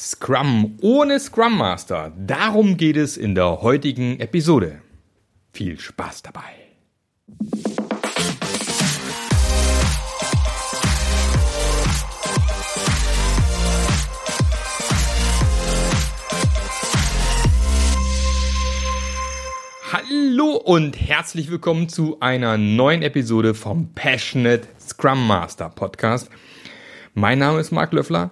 Scrum ohne Scrum Master. Darum geht es in der heutigen Episode. Viel Spaß dabei. Hallo und herzlich willkommen zu einer neuen Episode vom Passionate Scrum Master Podcast. Mein Name ist Marc Löffler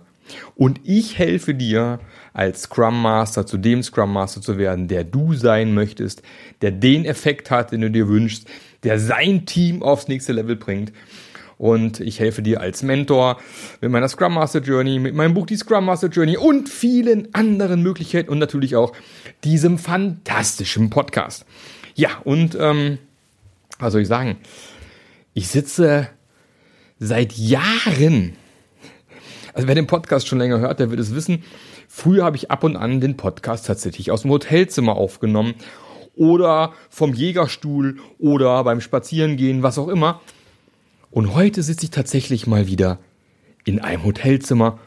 und ich helfe dir als Scrum Master zu dem Scrum Master zu werden, der du sein möchtest, der den Effekt hat, den du dir wünschst, der sein Team aufs nächste Level bringt. Und ich helfe dir als Mentor mit meiner Scrum Master Journey, mit meinem Buch Die Scrum Master Journey und vielen anderen Möglichkeiten und natürlich auch diesem fantastischen Podcast. Ja, und ähm, was soll ich sagen? Ich sitze seit Jahren also wer den Podcast schon länger hört, der wird es wissen. Früher habe ich ab und an den Podcast tatsächlich aus dem Hotelzimmer aufgenommen oder vom Jägerstuhl oder beim Spazierengehen, was auch immer. Und heute sitze ich tatsächlich mal wieder in einem Hotelzimmer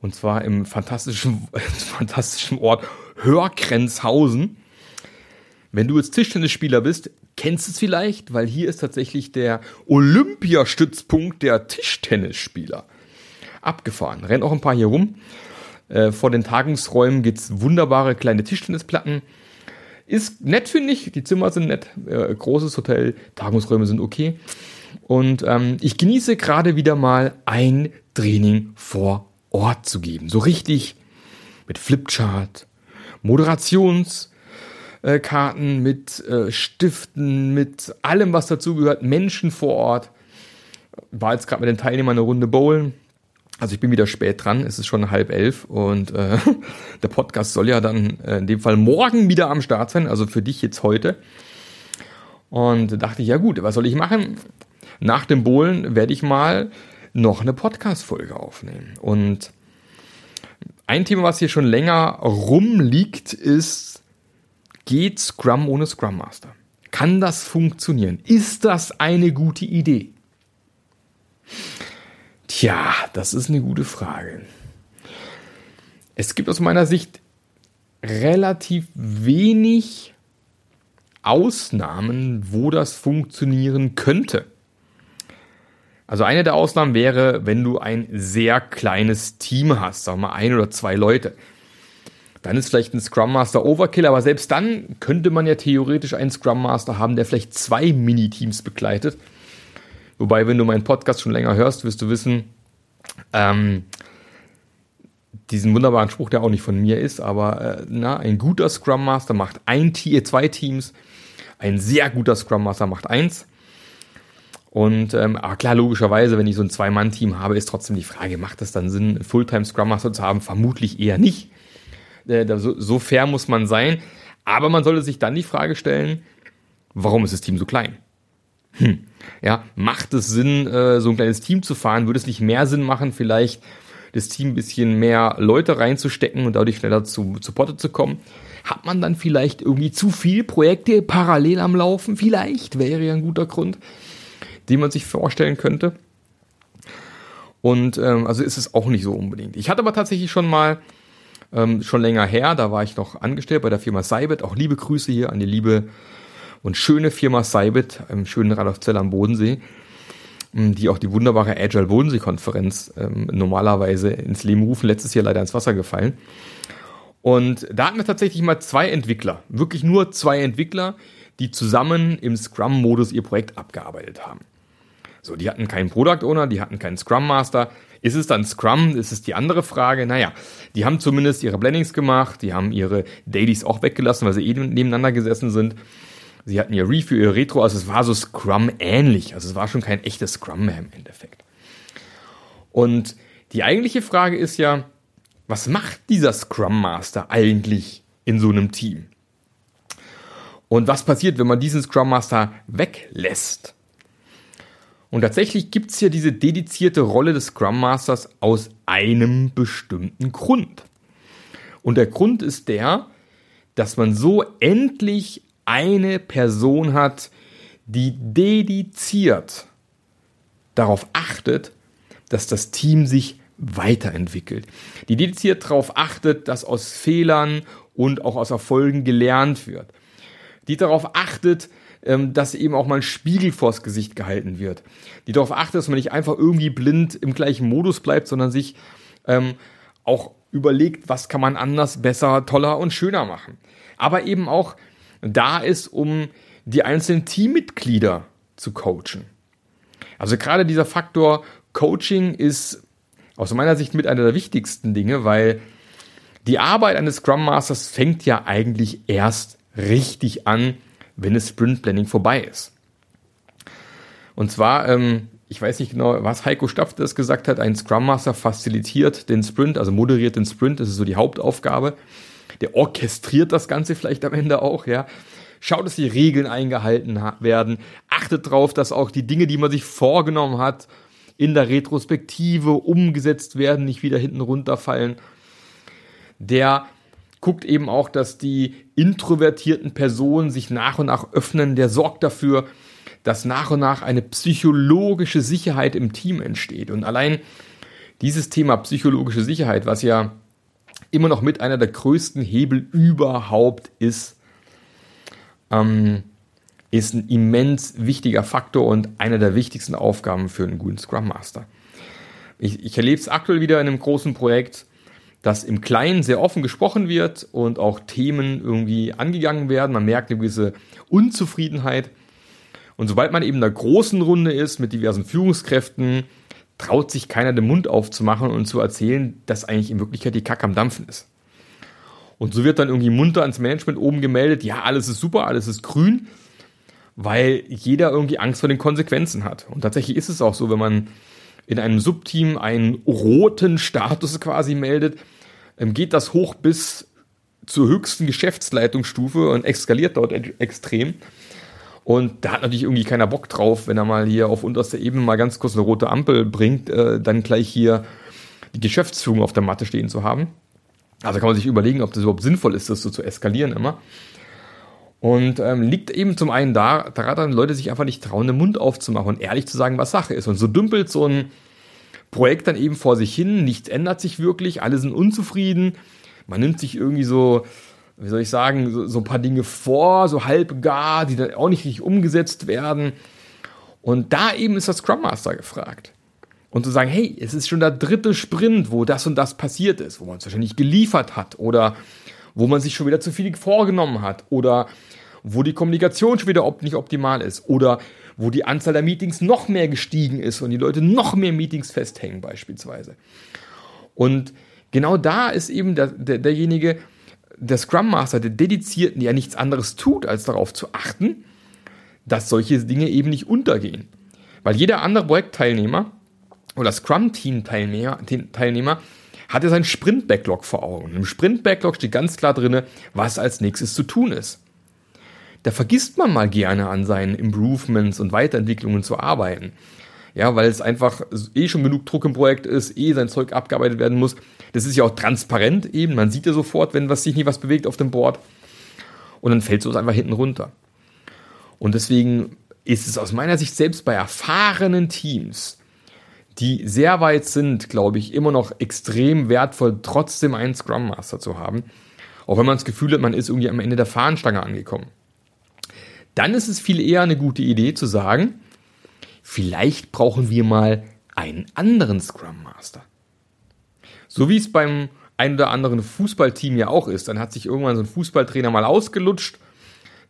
und zwar im fantastischen, fantastischen Ort Hörkrenzhausen. Wenn du jetzt Tischtennisspieler bist, kennst du es vielleicht, weil hier ist tatsächlich der Olympiastützpunkt der Tischtennisspieler abgefahren. Rennen auch ein paar hier rum. Äh, vor den Tagungsräumen gibt es wunderbare kleine Tischtennisplatten. Ist nett, finde ich. Die Zimmer sind nett. Äh, großes Hotel. Tagungsräume sind okay. Und ähm, ich genieße gerade wieder mal ein Training vor Ort zu geben. So richtig mit Flipchart, Moderationskarten, mit äh, Stiften, mit allem, was dazugehört, Menschen vor Ort. War jetzt gerade mit den Teilnehmern eine Runde bowlen. Also ich bin wieder spät dran, es ist schon halb elf und äh, der Podcast soll ja dann äh, in dem Fall morgen wieder am Start sein, also für dich jetzt heute. Und da dachte ich, ja gut, was soll ich machen? Nach dem Bohlen werde ich mal noch eine Podcast-Folge aufnehmen. Und ein Thema, was hier schon länger rumliegt, ist, geht Scrum ohne Scrum Master? Kann das funktionieren? Ist das eine gute Idee? Tja, das ist eine gute Frage. Es gibt aus meiner Sicht relativ wenig Ausnahmen, wo das funktionieren könnte. Also eine der Ausnahmen wäre, wenn du ein sehr kleines Team hast, sagen wir mal ein oder zwei Leute. Dann ist vielleicht ein Scrum Master Overkill, aber selbst dann könnte man ja theoretisch einen Scrum Master haben, der vielleicht zwei Mini-Teams begleitet Wobei, wenn du meinen Podcast schon länger hörst, wirst du wissen, ähm, diesen wunderbaren Spruch, der auch nicht von mir ist, aber äh, na, ein guter Scrum Master macht ein Tier, zwei Teams, ein sehr guter Scrum Master macht eins. Und ähm, aber klar, logischerweise, wenn ich so ein Zwei-Mann-Team habe, ist trotzdem die Frage, macht es dann Sinn, einen Fulltime Scrum Master zu haben? Vermutlich eher nicht. Äh, so, so fair muss man sein. Aber man sollte sich dann die Frage stellen, warum ist das Team so klein? Hm. Ja, macht es Sinn, äh, so ein kleines Team zu fahren? Würde es nicht mehr Sinn machen, vielleicht das Team ein bisschen mehr Leute reinzustecken und dadurch schneller zu, zu Potte zu kommen? Hat man dann vielleicht irgendwie zu viele Projekte parallel am Laufen? Vielleicht wäre ja ein guter Grund, den man sich vorstellen könnte. Und ähm, also ist es auch nicht so unbedingt. Ich hatte aber tatsächlich schon mal, ähm, schon länger her, da war ich noch angestellt bei der Firma Cybet. Auch liebe Grüße hier an die liebe und schöne Firma Cybit im schönen Radolfzell am Bodensee, ähm, die auch die wunderbare Agile Bodensee-Konferenz ähm, normalerweise ins Leben rufen, letztes Jahr leider ins Wasser gefallen. Und da hatten wir tatsächlich mal zwei Entwickler, wirklich nur zwei Entwickler, die zusammen im Scrum-Modus ihr Projekt abgearbeitet haben. So, die hatten keinen Product Owner, die hatten keinen Scrum Master. Ist es dann Scrum? Ist es die andere Frage? Naja, die haben zumindest ihre Blendings gemacht, die haben ihre Dailies auch weggelassen, weil sie eh nebeneinander gesessen sind. Sie hatten ihr Review, ihr Retro, also es war so Scrum ähnlich. Also es war schon kein echtes Scrum mehr im Endeffekt. Und die eigentliche Frage ist ja, was macht dieser Scrum Master eigentlich in so einem Team? Und was passiert, wenn man diesen Scrum Master weglässt? Und tatsächlich gibt es hier diese dedizierte Rolle des Scrum Masters aus einem bestimmten Grund. Und der Grund ist der, dass man so endlich eine Person hat, die dediziert darauf achtet, dass das Team sich weiterentwickelt. Die dediziert darauf achtet, dass aus Fehlern und auch aus Erfolgen gelernt wird. Die darauf achtet, ähm, dass eben auch mal ein Spiegel vors Gesicht gehalten wird. Die darauf achtet, dass man nicht einfach irgendwie blind im gleichen Modus bleibt, sondern sich ähm, auch überlegt, was kann man anders, besser, toller und schöner machen. Aber eben auch da ist, um die einzelnen Teammitglieder zu coachen. Also gerade dieser Faktor Coaching ist aus meiner Sicht mit einer der wichtigsten Dinge, weil die Arbeit eines Scrum Masters fängt ja eigentlich erst richtig an, wenn das Sprint Planning vorbei ist. Und zwar, ähm, ich weiß nicht genau, was Heiko Stapf das gesagt hat, ein Scrum Master facilitiert den Sprint, also moderiert den Sprint, das ist so die Hauptaufgabe. Der orchestriert das Ganze vielleicht am Ende auch, ja. Schaut, dass die Regeln eingehalten werden. Achtet darauf, dass auch die Dinge, die man sich vorgenommen hat, in der Retrospektive umgesetzt werden, nicht wieder hinten runterfallen. Der guckt eben auch, dass die introvertierten Personen sich nach und nach öffnen. Der sorgt dafür, dass nach und nach eine psychologische Sicherheit im Team entsteht. Und allein dieses Thema psychologische Sicherheit, was ja immer noch mit einer der größten Hebel überhaupt ist, ähm, ist ein immens wichtiger Faktor und einer der wichtigsten Aufgaben für einen guten Scrum Master. Ich, ich erlebe es aktuell wieder in einem großen Projekt, dass im Kleinen sehr offen gesprochen wird und auch Themen irgendwie angegangen werden. Man merkt eine gewisse Unzufriedenheit. Und sobald man eben in der großen Runde ist mit diversen Führungskräften, traut sich keiner den Mund aufzumachen und zu erzählen, dass eigentlich in Wirklichkeit die Kacke am Dampfen ist. Und so wird dann irgendwie munter ans Management oben gemeldet, ja, alles ist super, alles ist grün, weil jeder irgendwie Angst vor den Konsequenzen hat. Und tatsächlich ist es auch so, wenn man in einem Subteam einen roten Status quasi meldet, ähm, geht das hoch bis zur höchsten Geschäftsleitungsstufe und eskaliert dort extrem. Und da hat natürlich irgendwie keiner Bock drauf, wenn er mal hier auf unterster Ebene mal ganz kurz eine rote Ampel bringt, äh, dann gleich hier die Geschäftsführung auf der Matte stehen zu haben. Also kann man sich überlegen, ob das überhaupt sinnvoll ist, das so zu eskalieren immer. Und ähm, liegt eben zum einen da, daran, Leute sich einfach nicht trauen, den Mund aufzumachen und ehrlich zu sagen, was Sache ist. Und so dümpelt so ein Projekt dann eben vor sich hin, nichts ändert sich wirklich, alle sind unzufrieden. Man nimmt sich irgendwie so wie soll ich sagen, so, so ein paar Dinge vor, so halb gar, die dann auch nicht richtig umgesetzt werden. Und da eben ist der Scrum Master gefragt. Und zu sagen, hey, es ist schon der dritte Sprint, wo das und das passiert ist, wo man es wahrscheinlich geliefert hat oder wo man sich schon wieder zu viel vorgenommen hat oder wo die Kommunikation schon wieder nicht optimal ist oder wo die Anzahl der Meetings noch mehr gestiegen ist und die Leute noch mehr Meetings festhängen beispielsweise. Und genau da ist eben der, der, derjenige, der Scrum Master, der Dedizierten, ja nichts anderes tut, als darauf zu achten, dass solche Dinge eben nicht untergehen. Weil jeder andere Projektteilnehmer oder Scrum-Team-Teilnehmer Teilnehmer, hat ja seinen Sprint-Backlog vor Augen. Im Sprint-Backlog steht ganz klar drin, was als nächstes zu tun ist. Da vergisst man mal gerne an seinen Improvements und Weiterentwicklungen zu arbeiten. Ja, weil es einfach eh schon genug Druck im Projekt ist, eh sein Zeug abgearbeitet werden muss. Das ist ja auch transparent eben. Man sieht ja sofort, wenn was sich nicht was bewegt auf dem Board. Und dann fällt es einfach hinten runter. Und deswegen ist es aus meiner Sicht selbst bei erfahrenen Teams, die sehr weit sind, glaube ich, immer noch extrem wertvoll, trotzdem einen Scrum Master zu haben. Auch wenn man das Gefühl hat, man ist irgendwie am Ende der Fahnenstange angekommen. Dann ist es viel eher eine gute Idee zu sagen, vielleicht brauchen wir mal einen anderen Scrum Master. So wie es beim ein oder anderen Fußballteam ja auch ist. Dann hat sich irgendwann so ein Fußballtrainer mal ausgelutscht.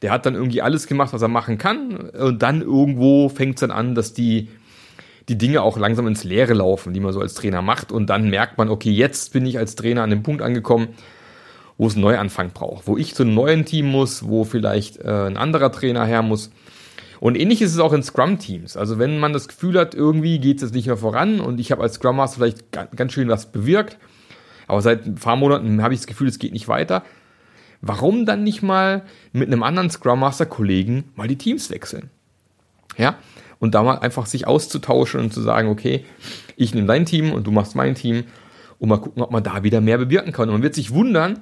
Der hat dann irgendwie alles gemacht, was er machen kann. Und dann irgendwo fängt es dann an, dass die, die Dinge auch langsam ins Leere laufen, die man so als Trainer macht. Und dann merkt man, okay, jetzt bin ich als Trainer an dem Punkt angekommen, wo es einen Neuanfang braucht. Wo ich zu einem neuen Team muss, wo vielleicht äh, ein anderer Trainer her muss. Und ähnlich ist es auch in Scrum-Teams. Also wenn man das Gefühl hat, irgendwie geht es jetzt nicht mehr voran und ich habe als Scrum Master vielleicht ganz schön was bewirkt, aber seit ein paar Monaten habe ich das Gefühl, es geht nicht weiter. Warum dann nicht mal mit einem anderen Scrum Master Kollegen mal die Teams wechseln? Ja? Und da mal einfach sich auszutauschen und zu sagen, okay, ich nehme dein Team und du machst mein Team und mal gucken, ob man da wieder mehr bewirken kann. Und man wird sich wundern,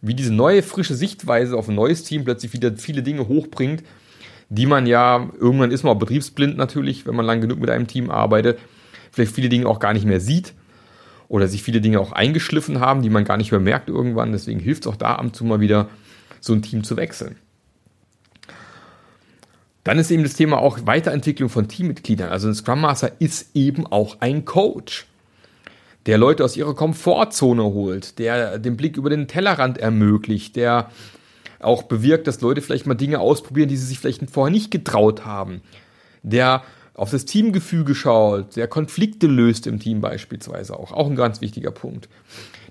wie diese neue, frische Sichtweise auf ein neues Team plötzlich wieder viele Dinge hochbringt, die man ja, irgendwann ist man auch betriebsblind natürlich, wenn man lang genug mit einem Team arbeitet, vielleicht viele Dinge auch gar nicht mehr sieht. oder sich viele Dinge auch eingeschliffen haben, die man gar nicht mehr merkt irgendwann. Deswegen hilft es auch da ab und zu mal wieder, so ein Team zu wechseln. Dann ist eben das Thema auch Weiterentwicklung von Teammitgliedern. Also ein Scrum Master ist eben auch ein Coach, der Leute aus ihrer Komfortzone holt, der den Blick über den Tellerrand ermöglicht, der auch bewirkt, dass Leute vielleicht mal Dinge ausprobieren, die sie sich vielleicht vorher nicht getraut haben, der auf das Teamgefüge schaut, der Konflikte löst im Team beispielsweise auch, auch ein ganz wichtiger Punkt.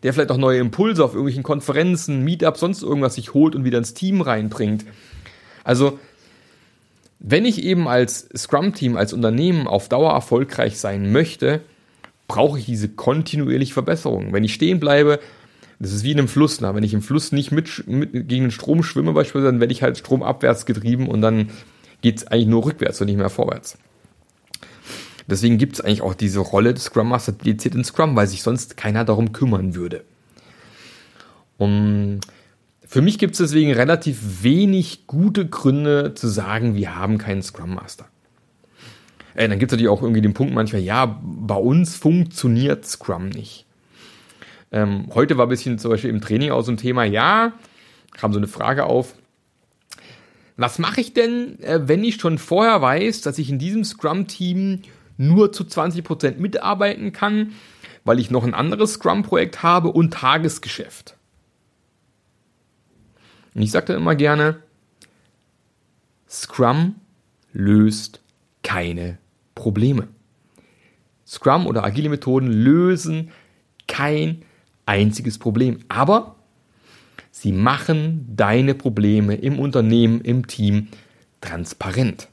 Der vielleicht auch neue Impulse auf irgendwelchen Konferenzen, Meetups, sonst irgendwas sich holt und wieder ins Team reinbringt. Also, wenn ich eben als Scrum-Team, als Unternehmen auf Dauer erfolgreich sein möchte, brauche ich diese kontinuierliche Verbesserung. Wenn ich stehen bleibe, das ist wie in einem Fluss. Na? Wenn ich im Fluss nicht mit, mit gegen den Strom schwimme beispielsweise, dann werde ich halt stromabwärts getrieben und dann geht es eigentlich nur rückwärts und nicht mehr vorwärts. Deswegen gibt es eigentlich auch diese Rolle des Scrum Master dediziert in Scrum, weil sich sonst keiner darum kümmern würde. Um, für mich gibt es deswegen relativ wenig gute Gründe zu sagen, wir haben keinen Scrum Master. Äh, dann gibt es natürlich auch irgendwie den Punkt manchmal, ja, bei uns funktioniert Scrum nicht. Ähm, heute war ein bisschen zum Beispiel im Training aus dem Thema, ja, kam so eine Frage auf, was mache ich denn, äh, wenn ich schon vorher weiß, dass ich in diesem Scrum-Team nur zu 20% mitarbeiten kann, weil ich noch ein anderes Scrum-Projekt habe und Tagesgeschäft. Und ich sagte immer gerne, Scrum löst keine Probleme. Scrum oder agile Methoden lösen kein einziges Problem, aber sie machen deine Probleme im Unternehmen, im Team transparent.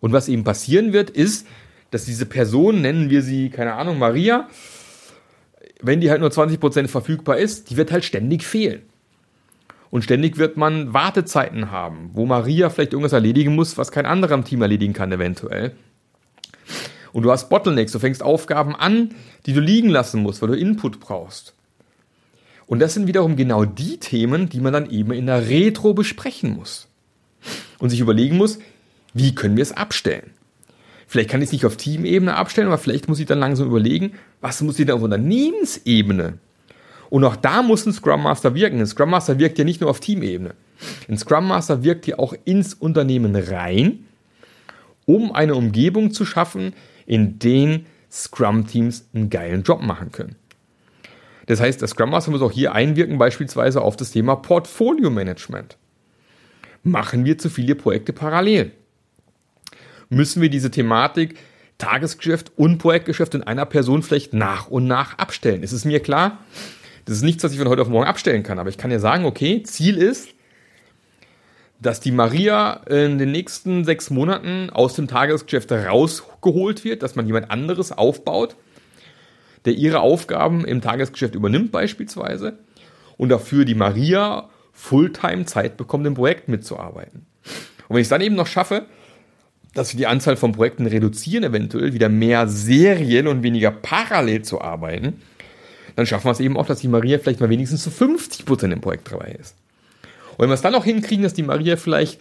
Und was eben passieren wird, ist, dass diese Person, nennen wir sie, keine Ahnung, Maria, wenn die halt nur 20% verfügbar ist, die wird halt ständig fehlen. Und ständig wird man Wartezeiten haben, wo Maria vielleicht irgendwas erledigen muss, was kein anderer im Team erledigen kann, eventuell. Und du hast Bottlenecks, du fängst Aufgaben an, die du liegen lassen musst, weil du Input brauchst. Und das sind wiederum genau die Themen, die man dann eben in der Retro besprechen muss. Und sich überlegen muss, wie können wir es abstellen? Vielleicht kann ich es nicht auf Teamebene abstellen, aber vielleicht muss ich dann langsam überlegen, was muss ich denn auf Unternehmensebene? Und auch da muss ein Scrum Master wirken. Ein Scrum Master wirkt ja nicht nur auf Teamebene. Ein Scrum Master wirkt ja auch ins Unternehmen rein, um eine Umgebung zu schaffen, in denen Scrum-Teams einen geilen Job machen können. Das heißt, der Scrum Master muss auch hier einwirken, beispielsweise auf das Thema Portfolio Management. Machen wir zu viele Projekte parallel? müssen wir diese Thematik Tagesgeschäft und Projektgeschäft in einer Person vielleicht nach und nach abstellen. Es ist mir klar, das ist nichts, was ich von heute auf morgen abstellen kann, aber ich kann ja sagen, okay, Ziel ist, dass die Maria in den nächsten sechs Monaten aus dem Tagesgeschäft rausgeholt wird, dass man jemand anderes aufbaut, der ihre Aufgaben im Tagesgeschäft übernimmt beispielsweise und dafür die Maria Fulltime Zeit bekommt, im Projekt mitzuarbeiten. Und wenn ich es dann eben noch schaffe, dass wir die Anzahl von Projekten reduzieren, eventuell wieder mehr Serien und weniger parallel zu arbeiten, dann schaffen wir es eben auch, dass die Maria vielleicht mal wenigstens zu 50% im Projekt dabei ist. Und wenn wir es dann auch hinkriegen, dass die Maria vielleicht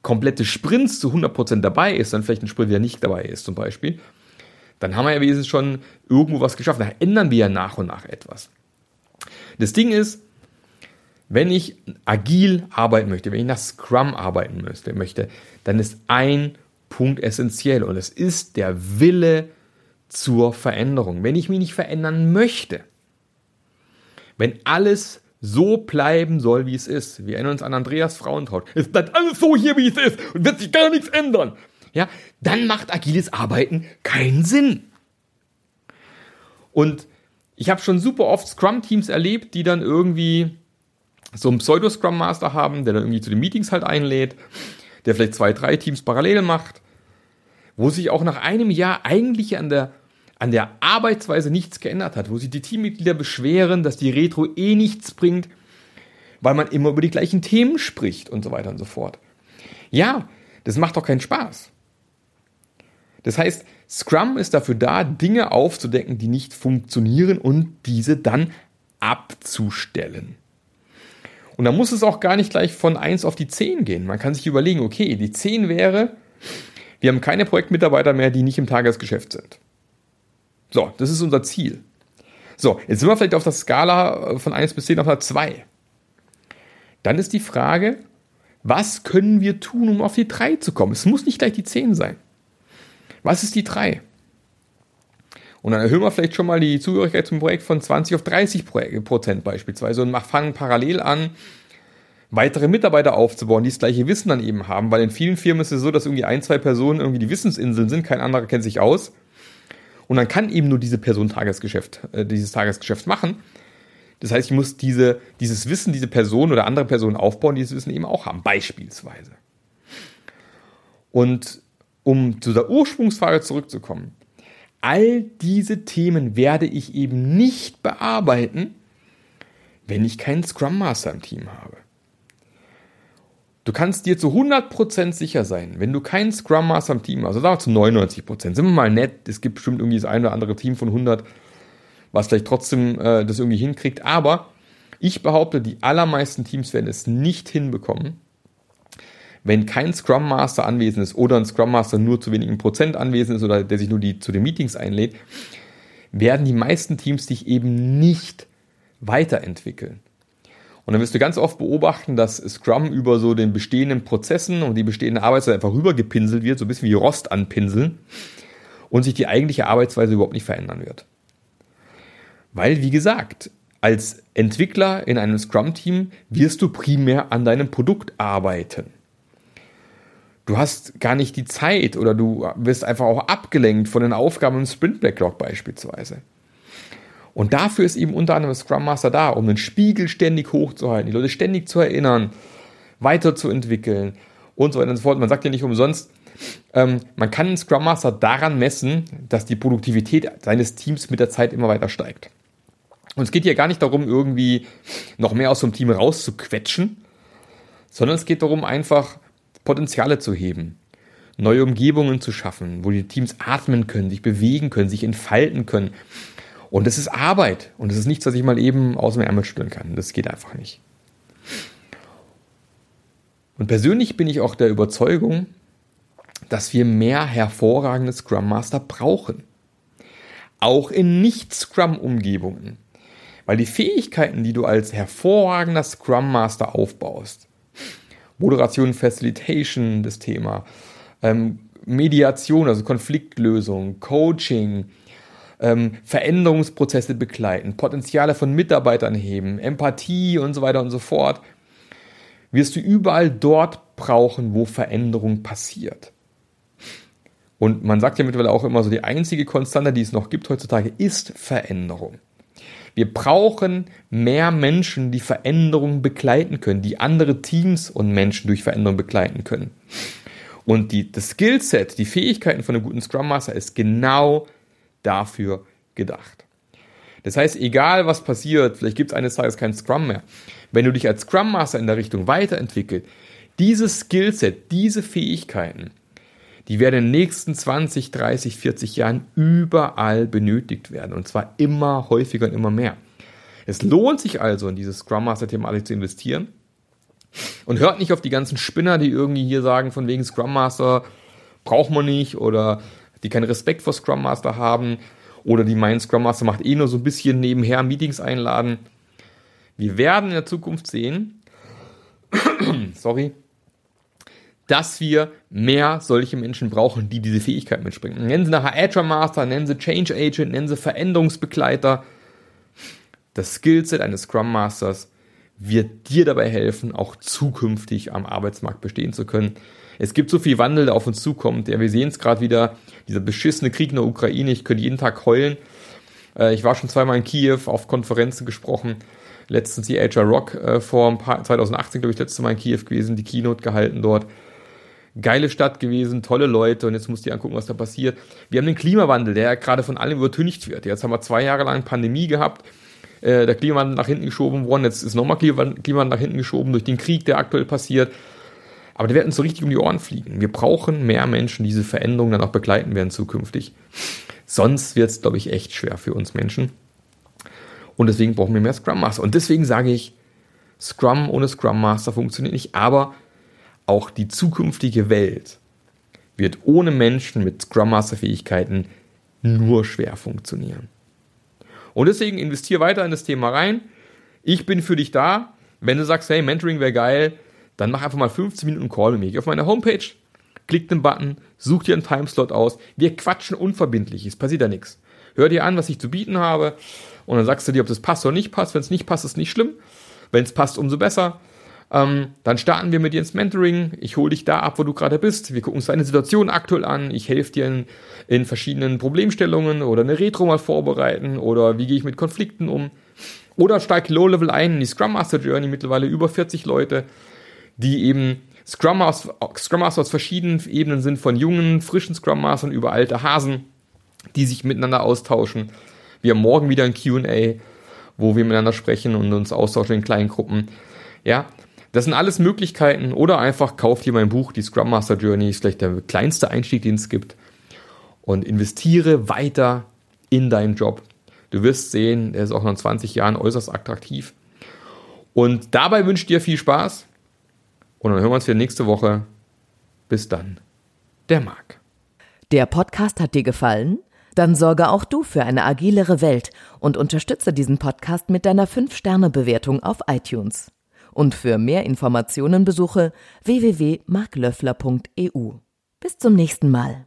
komplette Sprints zu 100% dabei ist, dann vielleicht ein Sprint wieder nicht dabei ist zum Beispiel, dann haben wir ja wenigstens schon irgendwo was geschafft. Da ändern wir ja nach und nach etwas. Das Ding ist, wenn ich agil arbeiten möchte, wenn ich nach Scrum arbeiten möchte, dann ist ein Punkt essentiell und es ist der Wille zur Veränderung. Wenn ich mich nicht verändern möchte, wenn alles so bleiben soll, wie es ist. Wir erinnern uns an Andreas Frauentraut. Es bleibt alles so hier, wie es ist und wird sich gar nichts ändern. Ja, dann macht agiles Arbeiten keinen Sinn. Und ich habe schon super oft Scrum-Teams erlebt, die dann irgendwie so einen Pseudo-Scrum Master haben, der dann irgendwie zu den Meetings halt einlädt, der vielleicht zwei, drei Teams parallel macht, wo sich auch nach einem Jahr eigentlich an der, an der Arbeitsweise nichts geändert hat, wo sich die Teammitglieder beschweren, dass die Retro eh nichts bringt, weil man immer über die gleichen Themen spricht und so weiter und so fort. Ja, das macht doch keinen Spaß. Das heißt, Scrum ist dafür da, Dinge aufzudecken, die nicht funktionieren und diese dann abzustellen. Und da muss es auch gar nicht gleich von 1 auf die 10 gehen. Man kann sich überlegen, okay, die 10 wäre, wir haben keine Projektmitarbeiter mehr, die nicht im Tagesgeschäft sind. So, das ist unser Ziel. So, jetzt sind wir vielleicht auf der Skala äh, von 1 bis 10 auf einer 2. Dann ist die Frage, was können wir tun, um auf die 3 zu kommen? Es muss nicht gleich die 10 sein. Was ist die 3? Und dann erhöhen wir vielleicht schon mal die Zugehörigkeit zum Projekt von 20 auf 30 Prozent beispielsweise und fangen parallel an, weitere Mitarbeiter aufzubauen, die das gleiche Wissen dann eben haben, weil in vielen Firmen ist es so, dass irgendwie ein, zwei Personen irgendwie die Wissensinseln sind, kein anderer kennt sich aus. Und dann kann eben nur diese Person Tagesgeschäft, äh, dieses Tagesgeschäft machen. Das heißt, ich muss diese, dieses Wissen, diese Person oder andere Personen aufbauen, die dieses Wissen eben auch haben, beispielsweise. Und um zu der Ursprungsfrage zurückzukommen, all diese Themen werde ich eben nicht bearbeiten, wenn ich keinen Scrum Master im Team habe. Du kannst dir zu 100% sicher sein, wenn du keinen Scrum Master im Team hast, also sagen wir zu 99%, sind wir mal nett, es gibt bestimmt irgendwie das eine oder andere Team von 100, was vielleicht trotzdem äh, das irgendwie hinkriegt, aber ich behaupte, die allermeisten Teams werden es nicht hinbekommen, wenn kein Scrum Master anwesend ist oder ein Scrum Master nur zu wenigen Prozent anwesend ist oder der sich nur die, zu den Meetings einlädt, werden die meisten Teams sich eben nicht weiterentwickeln. Und dann wirst du ganz oft beobachten, dass Scrum über so den bestehenden Prozessen und die bestehende Arbeitsweise einfach rübergepinselt wird, so ein bisschen wie Rost anpinseln und sich die eigentliche Arbeitsweise überhaupt nicht verändern wird. Weil, wie gesagt, als Entwickler in einem Scrum-Team wirst du primär an deinem Produkt arbeiten. Du hast gar nicht die Zeit oder du wirst einfach auch abgelenkt von den Aufgaben im Sprint Backlog beispielsweise. Und dafür ist eben unter anderem Scrum Master da, um den Spiegel ständig hochzuhalten, die Leute ständig zu erinnern, weiterzuentwickeln und so weiter und so fort. Man sagt ja nicht umsonst, ähm, man kann einen Scrum Master daran messen, dass die Produktivität seines Teams mit der Zeit immer weiter steigt. Und es geht hier gar nicht darum, irgendwie noch mehr aus einem Team rauszuquetschen, sondern es geht darum, einfach Potenziale zu heben, neue Umgebungen zu schaffen, wo die Teams atmen können, sich bewegen können, sich entfalten können und es ist Arbeit und es ist nichts, was ich mal eben aus dem Ärmel spüren kann. Das geht einfach nicht. Und persönlich bin ich auch der Überzeugung, dass wir mehr hervorragende Scrum Master brauchen. Auch in Nicht-Scrum-Umgebungen. Weil die Fähigkeiten, die du als hervorragender Scrum Master aufbaust, Moderation, Facilitation, das Thema, ähm, Mediation, also Konfliktlösung, Coaching, ähm, Veränderungsprozesse begleiten, Potenziale von Mitarbeitern heben, Empathie und so weiter und so fort, wirst du überall dort brauchen, wo Veränderung passiert. Und man sagt ja mittlerweile auch immer so, die einzige Konstante, die es noch gibt heutzutage, ist Veränderung. Wir brauchen mehr Menschen, die Veränderung begleiten können, die andere Teams und Menschen durch Veränderung begleiten können. Und die, das Skillset, die Fähigkeiten von einem guten Scrum Master ist genau dafür gedacht. Das heißt, egal was passiert, vielleicht gibt es eines Tages kein Scrum mehr. Wenn du dich als Scrum Master in der Richtung weiterentwickelt, dieses Skillset, diese Fähigkeiten, die werden in den nächsten 20, 30, 40 Jahren überall benötigt werden. Und zwar immer häufiger und immer mehr. Es lohnt sich also, in dieses Scrum Master-Thematik zu investieren. Und hört nicht auf die ganzen Spinner, die irgendwie hier sagen, von wegen Scrum Master braucht man nicht oder die keinen Respekt vor Scrum Master haben oder die meinen, Scrum Master macht eh nur so ein bisschen nebenher Meetings einladen. Wir werden in der Zukunft sehen, sorry, dass wir mehr solche Menschen brauchen, die diese Fähigkeit mitbringen. Nennen Sie nachher Agile Master, nennen Sie Change Agent, nennen Sie Veränderungsbegleiter. Das Skillset eines Scrum Masters wird dir dabei helfen, auch zukünftig am Arbeitsmarkt bestehen zu können. Es gibt so viel Wandel, der auf uns zukommt. Ja, wir sehen es gerade wieder, dieser beschissene Krieg in der Ukraine. Ich könnte jeden Tag heulen. Äh, ich war schon zweimal in Kiew, auf Konferenzen gesprochen. Letztens die HR Rock äh, vor ein paar, 2018, glaube ich, letztes Mal in Kiew gewesen, die Keynote gehalten dort. Geile Stadt gewesen, tolle Leute und jetzt musst du dir angucken, was da passiert. Wir haben den Klimawandel, der gerade von allem übertüncht wird. Jetzt haben wir zwei Jahre lang Pandemie gehabt, äh, der Klimawandel nach hinten geschoben worden, jetzt ist nochmal Klimawandel nach hinten geschoben durch den Krieg, der aktuell passiert. Aber die werden uns so richtig um die Ohren fliegen. Wir brauchen mehr Menschen, die diese Veränderungen dann auch begleiten werden zukünftig. Sonst wird es, glaube ich, echt schwer für uns Menschen. Und deswegen brauchen wir mehr Scrum Master. Und deswegen sage ich, Scrum ohne Scrum Master funktioniert nicht. Aber auch die zukünftige Welt wird ohne Menschen mit Scrum Master Fähigkeiten nur schwer funktionieren. Und deswegen investiere weiter in das Thema rein. Ich bin für dich da. Wenn du sagst, hey, Mentoring wäre geil, dann mach einfach mal 15 Minuten Call mit mir. Geh auf meine Homepage, klick den Button, such dir einen Timeslot aus. Wir quatschen unverbindlich, es passiert ja nichts. Hör dir an, was ich zu bieten habe und dann sagst du dir, ob das passt oder nicht passt. Wenn es nicht passt, ist nicht schlimm. Wenn es passt, umso besser. Ähm, dann starten wir mit dir ins Mentoring. Ich hole dich da ab, wo du gerade bist. Wir gucken uns deine Situation aktuell an. Ich helfe dir in, in, verschiedenen Problemstellungen oder eine Retro mal vorbereiten oder wie gehe ich mit Konflikten um. Oder steige Low-Level ein in die Scrum Master Journey, mittlerweile über 40 Leute, die eben Scrum Master, Scrum Master aus verschiedenen Ebenen sind, von jungen, frischen Scrum Mastern über alte Hasen, die sich miteinander austauschen. Wir haben morgen wieder ein QA, wo wir miteinander sprechen und uns austauschen in kleinen Gruppen. Ja, das sind alles Möglichkeiten. Oder einfach kauf dir mein Buch, die Scrum Master Journey, ist vielleicht der kleinste Einstieg, den es gibt. Und investiere weiter in deinen Job. Du wirst sehen, er ist auch noch 20 Jahren äußerst attraktiv. Und dabei wünsche ich dir viel Spaß. Und dann hören wir uns wieder nächste Woche. Bis dann. Der Marc. Der Podcast hat dir gefallen? Dann sorge auch du für eine agilere Welt und unterstütze diesen Podcast mit deiner 5-Sterne-Bewertung auf iTunes. Und für mehr Informationen besuche www.marklöffler.eu. Bis zum nächsten Mal.